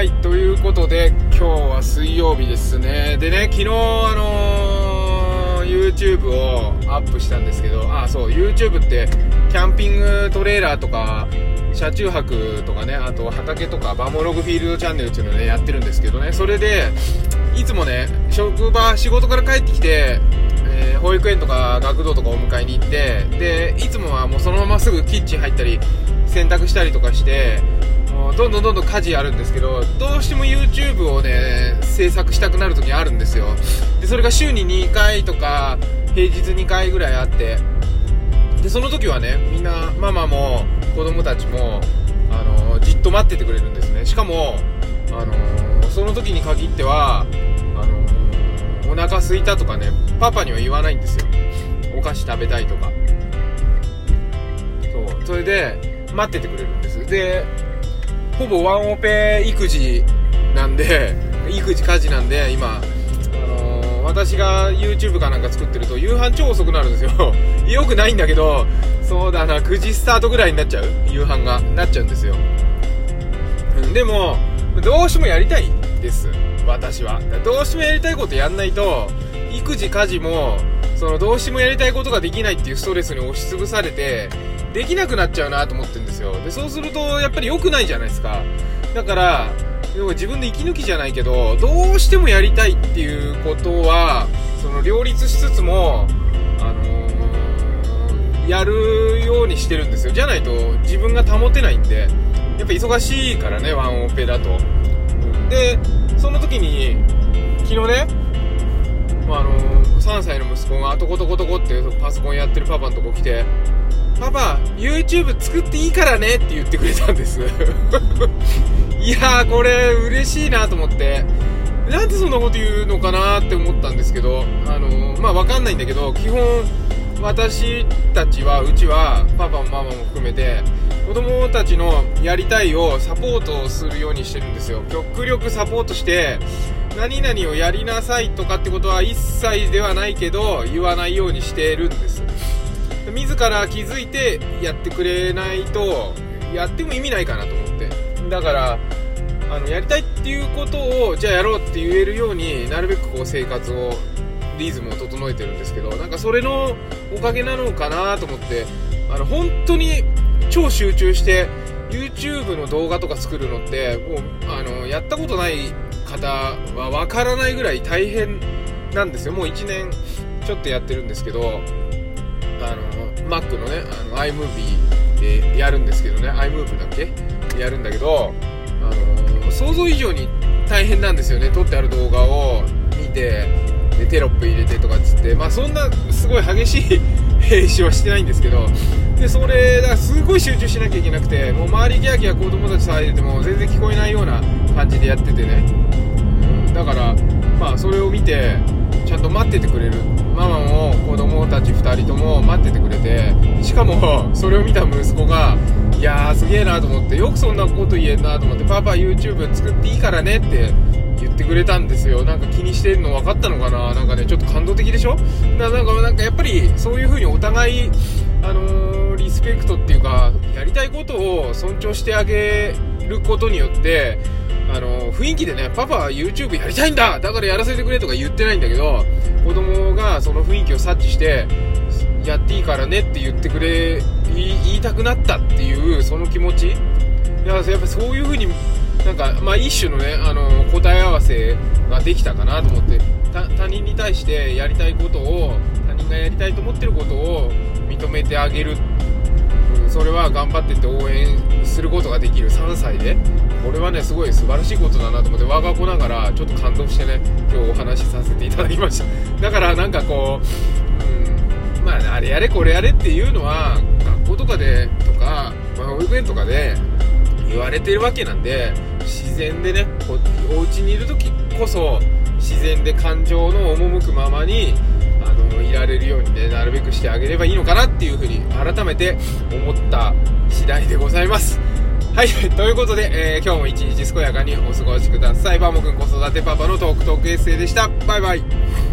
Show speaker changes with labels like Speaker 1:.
Speaker 1: はいということで今日は水曜日ですね。でね昨日あのー、YouTube をアップしたんですけどあそう YouTube ってキャンピングトレーラーとか車中泊とかねあと畑とかバモログフィールドチャンネルっていうのをねやってるんですけどね。それでいつもね職場仕事から帰ってきてえ、保育園とか学童とかお迎えに行ってでいつもはもうそのまますぐキッチン入ったり洗濯したりとかしてどんどんどんどん家事やるんですけどどうしても YouTube をね制作したくなる時あるんですよ。でそれが週に2回とか平日2回ぐらいあってでその時はねみんなママも子供たちもあのじっと待っててくれるんですね。しかもあのその時に限ってはあのお腹空いたとかねパパには言わないんですよ。お菓子食べたいとか。そう。それで待っててくれるんです。でほぼワンオペ育児なんで 育児家事なんで今、あのー、私が YouTube かなんか作ってると夕飯超遅くなるんですよ。よくないんだけどそうだな9時スタートぐらいになっちゃう。夕飯が。なっちゃうんですよ、うん、でもどうしてもやりたいです。私は。どうしてもやりたいことやんないと育児家事もそのどうしてもやりたいことができないっていうストレスに押しつぶされてできなくなっちゃうなと思ってるんですよ。でそうするとやっぱり良くないじゃないですか。だから要は自分で息抜きじゃないけどどうしてもやりたいっていうことはその両立しつつもあのー、やるようにしてるんですよ。じゃないと自分が保てないんで。やっぱ忙しいからねワンオペだと。でその時に昨日ね、まあ、あの、3歳の息子がトコトコトコってパソコンやってるパパのとこ来てパパ YouTube 作っていいからねって言ってくれたんです。いやーこれ嬉しいなと思って。なんでそんなこと言うのかなって思ったんですけどあの、まあ分かんないんだけど基本私たちはうちはパパもママも含めて子供たちのやりたいをサポートするようにしてるんですよ。極力サポートして何々をやりなさいとかってことは一切ではないけど言わないようにしてるんです。自ら気づいてやってくれないとやっても意味ないかなと思って。だからあのやりたいっていうことをじゃあやろうって言えるようになるべくこう生活をリズムを整えてるんですけどなんかそれのおかげなのかなと思って。あの本当に超集中して YouTube の動画とか作るのってもうあのやったことない方はわからないぐらい大変なんですよ。もう1年ちょっとやってるんですけどあの Mac のねあの iMovie でやるんですけどね。iMove だっけ？やるんだけど、あの想像以上に大変なんですよね。撮ってある動画を見てでテロップ入れてとかっつって。まあそんなすごい激しい編集はしてないんですけどでそれだからすごい集中しなきゃいけなくてもう周りギャーギャー子供たち騒いでても全然聞こえないような感じでやっててね、うん、だからまあそれを見てちゃんと待っててくれる。ママも子供たち2人とも待っててくれてしかもそれを見た息子がいやーすげえなと思ってよくそんなこと言えんなと思ってパパ YouTube 作っていいからねって言ってくれたんですよ。なんか気にしてるの分かったのかな？なんかねちょっと感動的でしょ？だなんかなんかやっぱりそういう風にお互いあのー、リスペクトっていうかやりたいことを尊重してあげることによってあの雰囲気でねパパ YouTube やりたいんだだからやらせてくれとか言ってないんだけど子供がその雰囲気を察知してやっていいからねって言ってくれ言いたくなったっていうその気持ち。いややっぱそういう風になんか、まあ、一種のねあの答え合わせができたかなと思って他人に対してやりたいことを他人がやりたいと思ってることを認めてあげる。うんそれは頑張ってって応援することができる。3歳で。これはねすごい素晴らしいことだなと思って我が子ながらちょっと感動してね今日お話しさせていただきました。だからなんかこう、うん、まああれやれこれやれっていうのは学校とかでとか、まあ、保育園とかで言われてるわけなんで自然でねお家にいる時こそ自然で感情の赴くままにあのいられるようにねなるべくしてあげればいいのかなっていうふうに改めて思った次第でございます。はいということで、えー、今日も一日健やかにお過ごしください。バモくん子育てパパのトークトークエッセイでした。バイバイ。